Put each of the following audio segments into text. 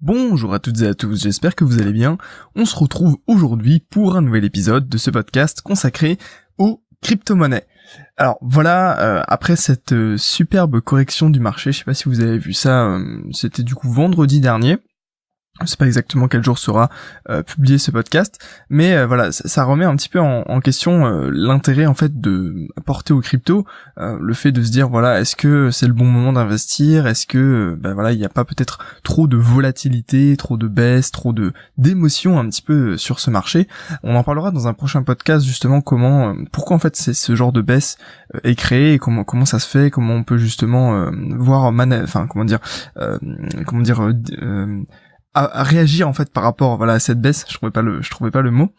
Bonjour à toutes et à tous, j'espère que vous allez bien. On se retrouve aujourd'hui pour un nouvel épisode de ce podcast consacré aux crypto-monnaies. Alors voilà, euh, après cette euh, superbe correction du marché, je sais pas si vous avez vu ça, euh, c'était du coup vendredi dernier, je sais pas exactement quel jour sera euh, publié ce podcast, mais euh, voilà, ça, remet un petit peu en, question euh, l'intérêt en fait de apporter aux crypto, le fait de se dire voilà, est-ce que c'est le bon moment d'investir, est-ce que ben voilà, il n'y a pas peut-être trop de volatilité, trop de baisse, trop de d'émotions un petit peu sur ce marché? On en parlera dans un prochain podcast justement comment, pourquoi en fait c'est ce genre de baisse est créé et comment comment ça se fait, comment on peut justement voir, enfin comment dire, comment dire réagir en fait par rapport voilà à cette baisse. Je trouvais pas le je trouvais pas le mot.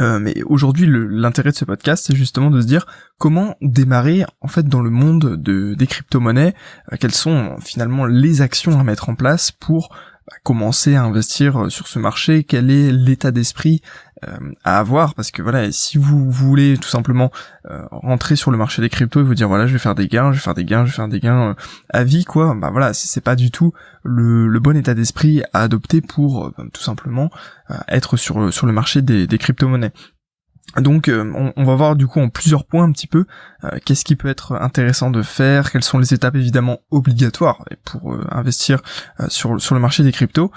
Euh, mais aujourd'hui, l'intérêt de ce podcast, c'est justement de se dire comment démarrer en fait dans le monde de, des crypto-monnaies, euh, quelles sont finalement les actions à mettre en place pour bah, commencer à investir euh, sur ce marché, quel est l'état d'esprit euh, à avoir? Parce que voilà si vous, voulez tout simplement euh, rentrer sur le marché des cryptos et vous dire voilà je vais faire des gains je vais faire des gains je vais faire des gains à vie quoi bah voilà c'est pas du tout le, bon état d'esprit à adopter pour tout simplement être sur sur le marché des, des crypto-monnaies donc euh, on, va voir du coup en plusieurs points un petit peu euh, qu'est-ce qui peut être intéressant de faire, quelles sont les étapes évidemment obligatoires pour euh, investir sur, sur le marché des cryptos.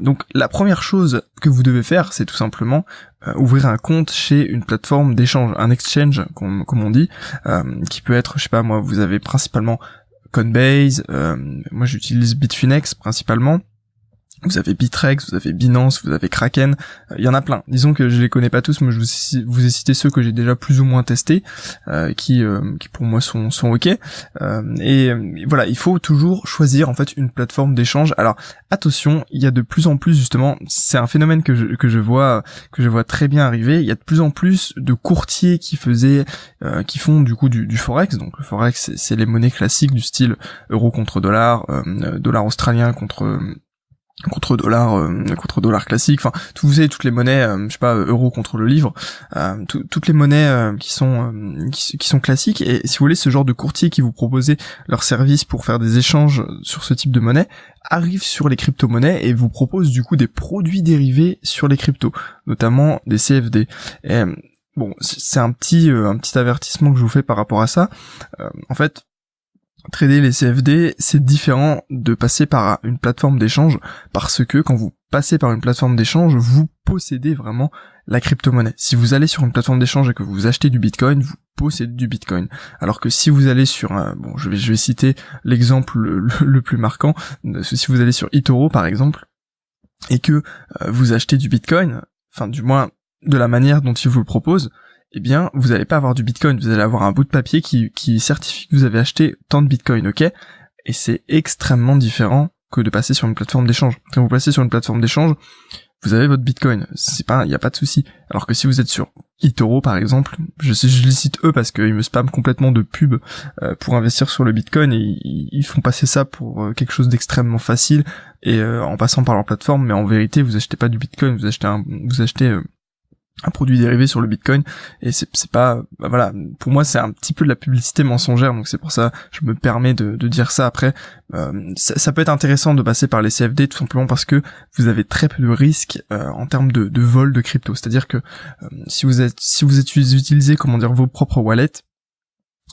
donc la première chose que vous devez faire, c'est tout simplement ouvrir un compte chez une plateforme d'échange, un exchange comme, comme on dit, qui peut être, je sais pas moi, vous avez principalement Coinbase, moi j'utilise Bitfinex principalement. Vous avez Bitrex, vous avez Binance, vous avez Kraken, euh, il y en a plein. Disons que je les connais pas tous, mais je vous, ai cité ceux que j'ai déjà plus ou moins testés, euh, qui, euh, qui pour moi sont, sont ok. et voilà, il faut toujours choisir en fait une plateforme d'échange. Alors attention, il y a de plus en plus justement, c'est un phénomène que je, que je vois que je vois très bien arriver. Il y a de plus en plus de courtiers qui faisaient, qui font du coup du, du forex. Donc le forex, c'est les monnaies classiques du style euro contre dollar, dollar australien contre contre dollar euh, contre dollar classique. Enfin vous savez toutes les monnaies euh, je sais pas euro contre le livre euh, toutes les monnaies qui sont qui, sont classiques. Et si vous voulez ce genre de courtier qui vous proposait leur service pour faire des échanges sur ce type de monnaie arrive sur les crypto-monnaies et vous propose du coup des produits dérivés sur les cryptos notamment des CFD et, bon c'est un petit un petit avertissement que je vous fais par rapport à ça. En fait trader les CFD, c'est différent de passer par une plateforme d'échange parce que quand vous passez par une plateforme d'échange, vous possédez vraiment la crypto-monnaie. Si vous allez sur une plateforme d'échange et que vous achetez du Bitcoin, vous possédez du Bitcoin. Alors que si vous allez sur un, bon, je vais, je vais citer l'exemple le, plus marquant, si vous allez sur eToro par exemple, et que euh, vous achetez du Bitcoin, enfin du moins de la manière dont il vous le propose, eh bien, vous n'allez pas avoir du Bitcoin, vous allez avoir un bout de papier qui, certifie que vous avez acheté tant de Bitcoin, ok? Et c'est extrêmement différent que de passer sur une plateforme d'échange. Quand vous passez sur une plateforme d'échange, vous avez votre Bitcoin, c'est pas, il n'y a pas de souci. Alors que si vous êtes sur eToro par exemple, je je les cite eux parce qu'ils me spamment complètement de pubs euh, pour investir sur le Bitcoin et ils, font passer ça pour euh, quelque chose d'extrêmement facile et euh, en passant par leur plateforme, mais en vérité vous achetez pas du Bitcoin, vous achetez un, vous achetez un produit dérivé sur le Bitcoin et c'est pas bah voilà pour moi c'est un petit peu de la publicité mensongère donc c'est pour ça je me permets de, dire ça après. Euh, ça, peut être intéressant de passer par les CFD tout simplement parce que vous avez très peu de risques euh, en termes de, de vol de crypto. C'est à dire que euh, si vous êtes si vous utilisez comment dire vos propres wallets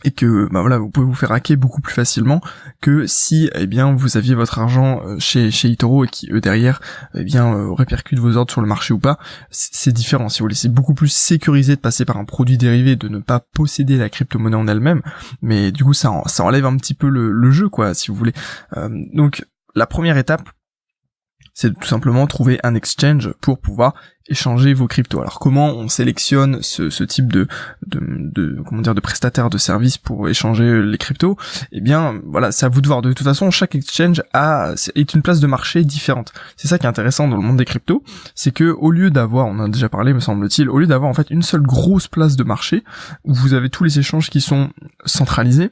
et que bah voilà vous pouvez vous faire hacker beaucoup plus facilement que si eh bien vous aviez votre argent euh, chez chez eToro et qui eux derrière eh bien euh, répercutent vos ordres sur le marché ou pas. C'est différent. Si vous voulez beaucoup plus sécurisé de passer par un produit dérivé de ne pas posséder la crypto-monnaie en elle-même mais du coup ça ça enlève un petit peu le, le jeu quoi si vous voulez. Euh, donc la première étape c'est tout simplement trouver un exchange pour pouvoir échanger vos cryptos. Alors comment on sélectionne ce, type de, de, comment dire de prestataire de services pour échanger les cryptos? Eh bien voilà, c'est à vous de voir. De toute façon, chaque exchange a est une place de marché différente. C'est ça qui est intéressant dans le monde des cryptos, c'est que au lieu d'avoir, on a déjà parlé me semble-t-il, au lieu d'avoir en fait une seule grosse place de marché où vous avez tous les échanges qui sont centralisés,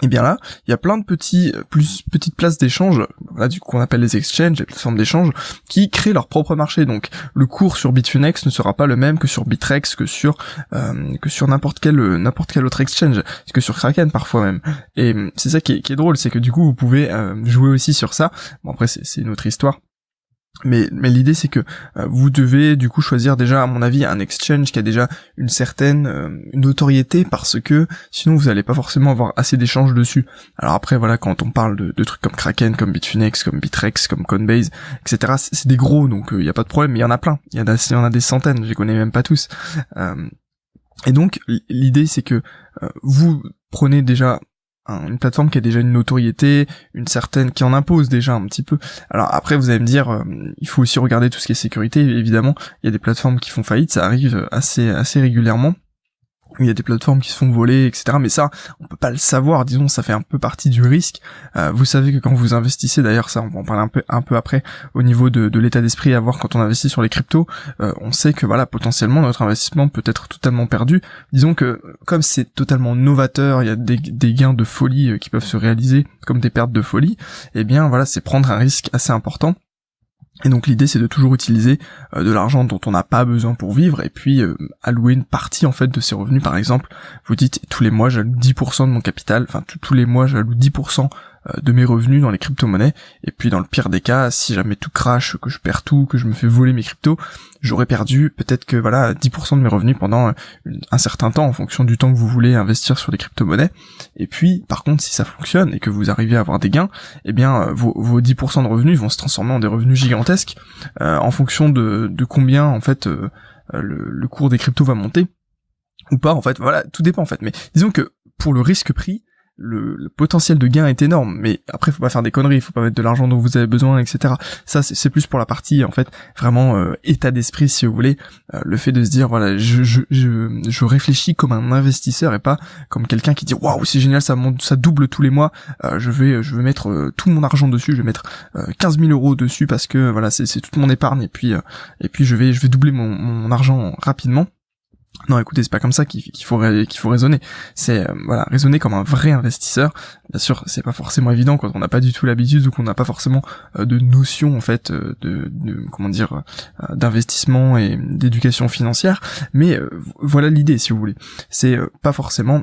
et bien là, il y a plein de petits, plus petites places d'échange, voilà, du qu'on appelle les exchanges, les plateformes d'échange, qui créent leur propre marché. Donc, le cours sur Bitfinex ne sera pas le même que sur Bitrex, que sur euh, que sur n'importe quel n'importe quel autre exchange, que sur Kraken parfois même. Et c'est ça qui est, drôle, c'est que du coup, vous pouvez euh, jouer aussi sur ça. Bon après, c'est une autre histoire. Mais, mais l'idée c'est que euh, vous devez du coup choisir déjà à mon avis un exchange qui a déjà une certaine euh, notoriété parce que sinon vous n'allez pas forcément avoir assez d'échanges dessus. Alors après voilà quand on parle de, de, trucs comme Kraken, comme Bitfinex, comme Bitrex, comme Coinbase, etc. C'est des gros donc il euh, n'y a pas de problème. Mais il y en a plein. Il y en a, y en a des centaines. Je les connais même pas tous. et donc l'idée c'est que vous prenez déjà une plateforme qui a déjà une notoriété, une certaine qui en impose déjà un petit peu. Alors après vous allez me dire euh, il faut aussi regarder tout ce qui est sécurité évidemment, il y a des plateformes qui font faillite, ça arrive assez assez régulièrement il y a des plateformes qui se font voler, etc. Mais ça, on peut pas le savoir. Disons, ça fait un peu partie du risque. Euh, vous savez que quand vous investissez, d'ailleurs, ça, on va en parler un peu, un peu après, au niveau de, de l'état d'esprit à avoir quand on investit sur les cryptos, euh, on sait que voilà, potentiellement, notre investissement peut être totalement perdu. Disons que comme c'est totalement novateur, il y a des, des gains de folie euh, qui peuvent se réaliser comme des pertes de folie. Eh bien, voilà, c'est prendre un risque assez important. Et donc l'idée c'est de toujours utiliser euh, de l'argent dont on n'a pas besoin pour vivre et puis euh, allouer une partie en fait de ses revenus par exemple. Vous dites tous les mois j'alloue 10% de mon capital, enfin tous les mois j'alloue 10% euh, de mes revenus dans les crypto-monnaies. Et puis dans le pire des cas, si jamais tout crache, que je perds tout, que je me fais voler mes cryptos, j'aurais perdu peut-être que voilà 10% de mes revenus pendant euh, un certain temps en fonction du temps que vous voulez investir sur les crypto-monnaies. Et puis par contre, si ça fonctionne et que vous arrivez à avoir des gains, eh bien euh, vos, vos 10% de revenus vont se transformer en des revenus gigantesques en fonction de, de combien en fait le, le cours des cryptos va monter ou pas en fait voilà tout dépend en fait mais disons que pour le risque prix le, potentiel de gain est énorme, mais après faut pas faire des conneries, faut pas mettre de l'argent dont vous avez besoin, etc. Ça c'est plus pour la partie en fait vraiment euh, état d'esprit si vous voulez, euh, le fait de se dire voilà je, je, je, je, réfléchis comme un investisseur et pas comme quelqu'un qui dit waouh c'est génial ça monte, ça double tous les mois, euh, je vais je vais mettre tout mon argent dessus, je vais mettre 15 000 euros dessus parce que voilà c'est toute mon épargne et puis et puis je vais je vais doubler mon, mon argent rapidement. Non, écoutez, c'est pas comme ça qu'il faut raisonner. C'est euh, voilà, raisonner comme un vrai investisseur. Bien sûr, c'est pas forcément évident quand on n'a pas du tout l'habitude ou qu'on n'a pas forcément euh, de notion en fait euh, de, de, comment dire d'investissement et d'éducation financière. Mais voilà l'idée, si vous voulez. C'est pas forcément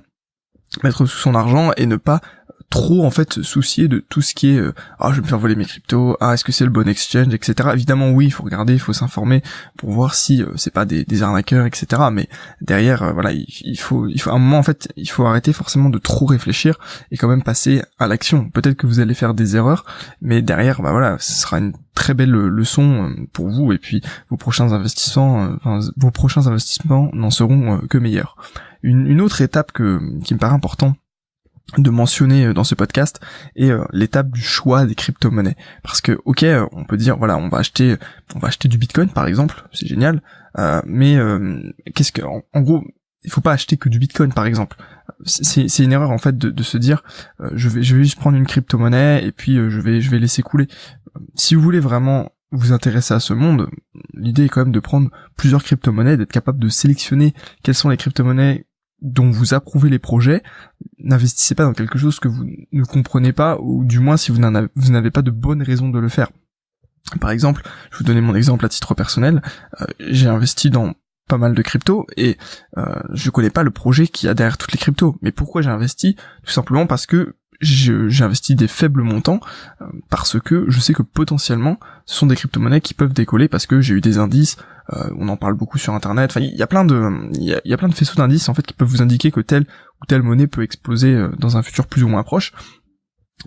mettre sous son argent et ne pas trop en fait se soucier de tout ce qui est euh, ah je vais me faire voler mes cryptos ah est-ce que c'est le bon exchange etc évidemment oui il faut regarder il faut s'informer pour voir si euh, c'est pas des, des, arnaqueurs etc mais derrière euh, voilà il, faut il faut à un moment en fait il faut arrêter forcément de trop réfléchir et quand même passer à l'action. Peut-être que vous allez faire des erreurs mais derrière bah voilà ce sera une très belle leçon pour vous. Et puis vos prochains investissements enfin, vos prochains investissements n'en seront que meilleurs. Une, une autre étape que qui me paraît important de mentionner euh, dans ce podcast et euh, l'étape du choix des crypto-monnaies. Parce que ok euh, on peut dire voilà on va acheter on va acheter du bitcoin par exemple c'est génial mais qu'est-ce que en, gros il faut pas acheter que du bitcoin par exemple. C'est c'est une erreur en fait de, de se dire je vais je vais juste prendre une crypto-monnaie et puis je vais je vais laisser couler. Si vous voulez vraiment vous intéresser à ce monde, l'idée est quand même de prendre plusieurs crypto-monnaies, d'être capable de sélectionner quelles sont les crypto-monnaies dont vous approuvez les projets, n'investissez pas dans quelque chose que vous ne comprenez pas, ou du moins si vous n'avez pas de bonnes raisons de le faire. Par exemple, je vous donner mon exemple à titre personnel, euh, j'ai investi dans pas mal de cryptos et euh, je connais pas le projet qui a derrière toutes les cryptos. Mais pourquoi j'ai investi? Tout simplement parce que j'ai investi des faibles montants euh, parce que je sais que potentiellement ce sont des crypto-monnaies qui peuvent décoller parce que j'ai eu des indices, euh, on en parle beaucoup sur internet, enfin il y a plein de il y a, plein de faisceaux d'indices en fait qui peuvent vous indiquer que telle ou telle monnaie peut exploser euh, dans un futur plus ou moins proche.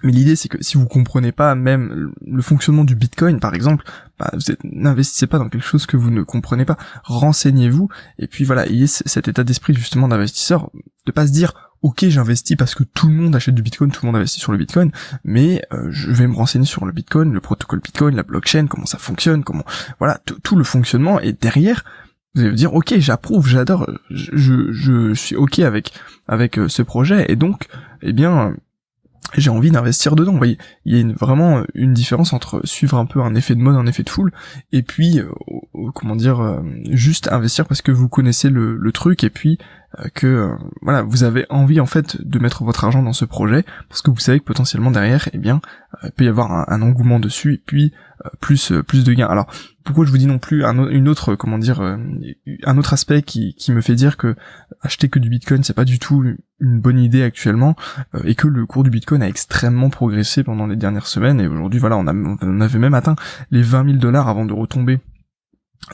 Mais l'idée c'est que si vous comprenez pas même le fonctionnement du Bitcoin par exemple, bah, vous n'investissez pas dans quelque chose que vous ne comprenez pas. Renseignez-vous et puis voilà, ayez cet état d'esprit justement d'investisseur, de pas se dire ok j'investis parce que tout le monde achète du bitcoin, tout le monde investit sur le bitcoin, mais euh, je vais me renseigner sur le bitcoin, le protocole bitcoin, la blockchain, comment ça fonctionne, comment voilà tout le fonctionnement et derrière vous allez vous dire ok j'approuve, j'adore, je, je, suis ok avec avec euh, ce projet et donc eh bien j'ai envie d'investir dedans. Vous voyez, il y a vraiment une différence entre suivre un peu un effet de mode, un effet de foule, et puis euh, comment dire, juste investir parce que vous connaissez le truc et puis que voilà, vous avez envie en fait de mettre votre argent dans ce projet parce que vous savez que potentiellement derrière, eh bien, il peut y avoir un, engouement dessus et puis plus plus de gains. Alors pourquoi je vous dis non plus un, autre comment dire un autre aspect qui, qui me fait dire que acheter que du Bitcoin c'est pas du tout une bonne idée actuellement et que le cours du Bitcoin a extrêmement progressé pendant les dernières semaines et aujourd'hui voilà on, a, on avait même atteint les 20 000 dollars avant de retomber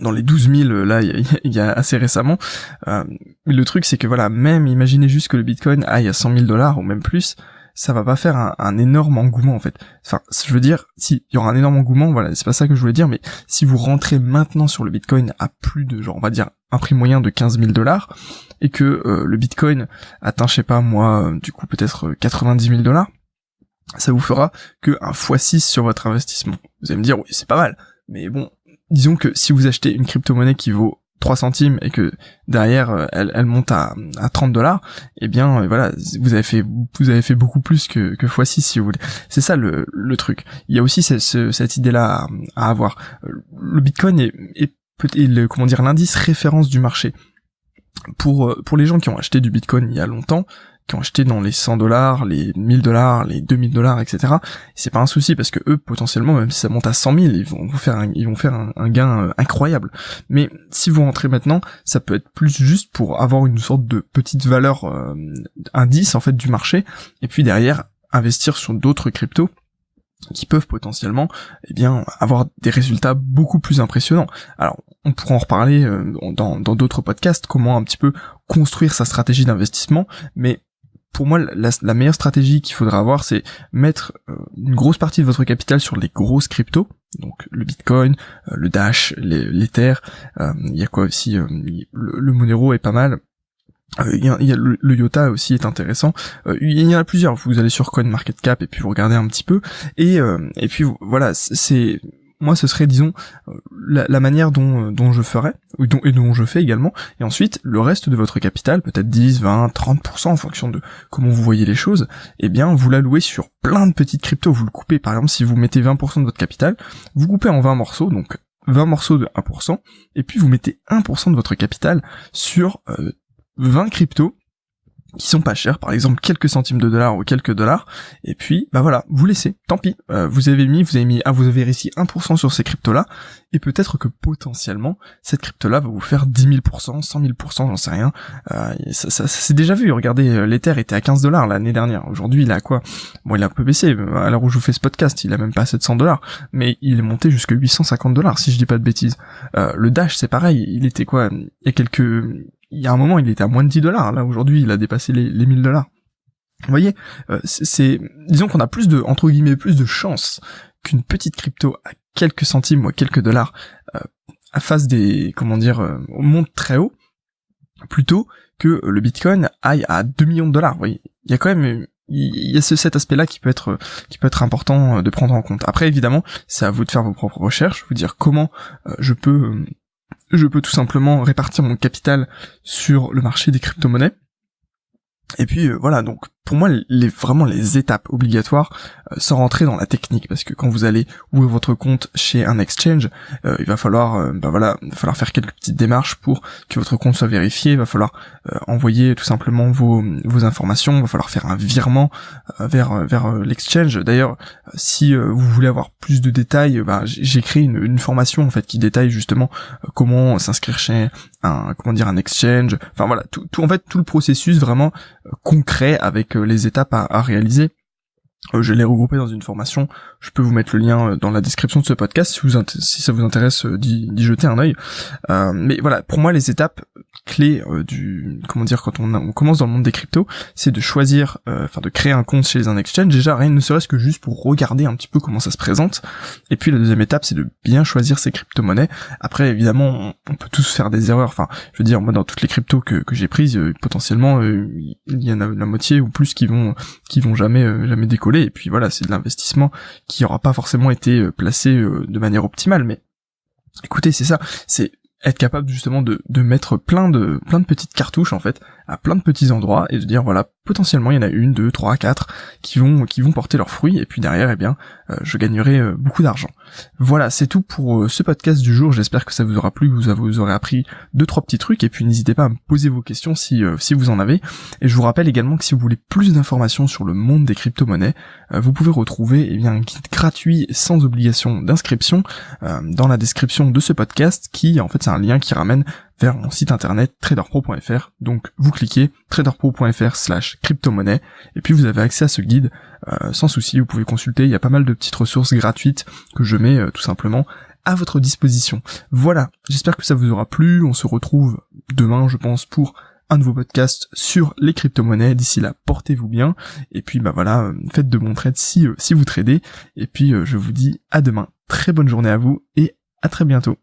dans les 12 000 là il y, a, assez récemment. Euh, le truc c'est que voilà, même imaginez juste que le Bitcoin aille à 100 000 dollars ou même plus, ça va pas faire un, énorme engouement en fait. Enfin, je veux dire, si il y aura un énorme engouement, voilà, c'est pas ça que je voulais dire, mais si vous rentrez maintenant sur le Bitcoin à plus de genre, on va dire un prix moyen de 15 000 dollars et que euh, le Bitcoin atteint, je sais pas moi, du coup peut-être 90 000 dollars, ça vous fera que un x6 sur votre investissement. Vous allez me dire oui, c'est pas mal, mais bon, disons que si vous achetez une crypto-monnaie qui vaut 3 centimes et que derrière euh, elle, monte à, à 30 dollars, eh bien euh, voilà, vous avez fait beaucoup plus que, que x6 si vous voulez. C'est ça le, le truc. Il y a aussi cette idée-là à, avoir. Euh, le Bitcoin est, est, est dire l'indice référence du marché. Pour les gens qui ont acheté du Bitcoin il y a longtemps, ont acheté dans les 100 dollars, les 1000 dollars, les 2000 dollars, etc. C'est pas un souci parce que eux, potentiellement, même si ça monte à 100 000, ils vont faire un, ils vont faire un, gain euh, incroyable. Mais si vous rentrez maintenant, ça peut être plus juste pour avoir une sorte de petite valeur euh, indice en fait du marché, et puis derrière investir sur d'autres cryptos qui peuvent potentiellement eh bien avoir des résultats beaucoup plus impressionnants. Alors on pourra en reparler euh, dans d'autres podcasts comment un petit peu construire sa stratégie d'investissement, mais pour moi, la, meilleure stratégie qu'il faudra avoir, c'est mettre euh, une grosse partie de votre capital sur les grosses cryptos, donc le Bitcoin, euh, le Dash, l'Ether, euh, il y a quoi aussi, le, Monero est pas mal, il y, a, le, le, Yota aussi est intéressant. il y en a plusieurs. Vous allez sur CoinMarketCap et puis vous regardez un petit peu. Et, et puis voilà, c'est moi ce serait disons euh, la, manière dont, euh, dont je ferais et dont je fais également. Et ensuite le reste de votre capital peut-être 10 20 30% en fonction de comment vous voyez les choses eh bien vous l'allouez sur plein de petites cryptos. Vous le coupez par exemple si vous mettez 20% de votre capital vous coupez en 20 morceaux donc 20 morceaux de 1% et puis vous mettez 1% de votre capital sur 20 euh, cryptos qui sont pas chers, par exemple quelques centimes de dollars ou quelques dollars, et puis bah voilà, vous laissez, tant pis, euh, vous avez mis, vous avez mis, ah, vous avez réussi 1% sur ces cryptos là, et peut-être que potentiellement cette crypto là va vous faire 10 000%, 100 000%, j'en sais rien, euh, ça, ça, s'est déjà vu, regardez, euh, l'Ether était à 15 dollars l'année dernière, aujourd'hui il a quoi? Bon il a un peu baissé, à l'heure où je vous fais ce podcast, il a même pas 700 dollars, mais il est monté jusqu'à 850 dollars si je dis pas de bêtises. le Dash c'est pareil, il était quoi? Il y a quelques il y a un moment, il était à moins de 10 dollars. Là, aujourd'hui, il a dépassé les, les 1000 dollars. Vous voyez, euh, c'est, disons qu'on a plus de, entre guillemets, plus de chance qu'une petite crypto à quelques centimes ou à quelques dollars euh, face des, comment dire, euh, monte très haut, plutôt que le Bitcoin aille à 2 millions de dollars. Vous voyez, il y a quand même il y a ce, cet aspect-là qui peut être qui peut être important de prendre en compte. Après, évidemment, c'est à vous de faire vos propres recherches, vous dire comment je peux je peux tout simplement répartir mon capital sur le marché des crypto-monnaies. Et puis euh, voilà, donc pour moi, les, vraiment les étapes obligatoires, euh, sans rentrer dans la technique, parce que quand vous allez ouvrir votre compte chez un exchange, euh, il va falloir, euh, bah voilà, il va falloir faire quelques petites démarches pour que votre compte soit vérifié. Il va falloir envoyer tout simplement vos, vos informations. Il va falloir faire un virement vers vers l'exchange. D'ailleurs, si vous voulez avoir plus de détails, bah, j'ai créé une, une, formation en fait qui détaille justement comment s'inscrire chez un comment dire un exchange. Enfin voilà, tout, tout en fait tout le processus vraiment concret avec les étapes à, réaliser. Euh, je l'ai regroupé dans une formation. Je peux vous mettre le lien euh, dans la description de ce podcast si, vous si ça vous intéresse euh, d'y jeter un œil. mais voilà, pour moi, les étapes clés du comment dire quand on, on, commence dans le monde des cryptos, c'est de choisir, enfin de créer un compte chez un exchange. Déjà, rien ne serait-ce que juste pour regarder un petit peu comment ça se présente. Et puis la deuxième étape, c'est de bien choisir ses crypto-monnaies. Après, évidemment, on, peut tous faire des erreurs. Enfin, je veux dire, moi, dans toutes les cryptos que, que j'ai prises, potentiellement, il y en a la moitié ou plus qui vont qui vont jamais jamais décoller et puis voilà, c'est de l'investissement qui aura pas forcément été euh, placé euh, de manière optimale, mais écoutez, c'est ça, c'est être capable justement de, mettre plein de plein de petites cartouches en fait à plein de petits endroits et de dire voilà potentiellement il y en a une, deux, trois, quatre qui vont qui vont porter leurs fruits et puis derrière eh bien euh, je gagnerai euh, beaucoup d'argent. Voilà, c'est tout pour euh, ce podcast du jour. J'espère que ça vous aura plu, vous, vous aurez appris deux trois petits trucs et puis n'hésitez pas à me poser vos questions si si vous en avez. Et je vous rappelle également que si vous voulez plus d'informations sur le monde des crypto-monnaies, vous pouvez retrouver eh bien un guide gratuit sans obligation d'inscription dans la description de ce podcast qui en fait c'est un lien qui ramène vers mon site internet traderpro.fr. Donc vous cliquez traderpro.fr slash crypto-monnaie et puis vous avez accès à ce guide euh, sans souci. Vous pouvez consulter, il y a pas mal de petites ressources gratuites que je mets euh, tout simplement à votre disposition. Voilà, j'espère que ça vous aura plu. On se retrouve demain, je pense, pour un nouveau podcast sur les crypto-monnaies. D'ici là, portez-vous bien. Et puis bah voilà, euh, faites de bons trades si, si vous tradez. Et puis je vous dis à demain. Très bonne journée à vous et à très bientôt.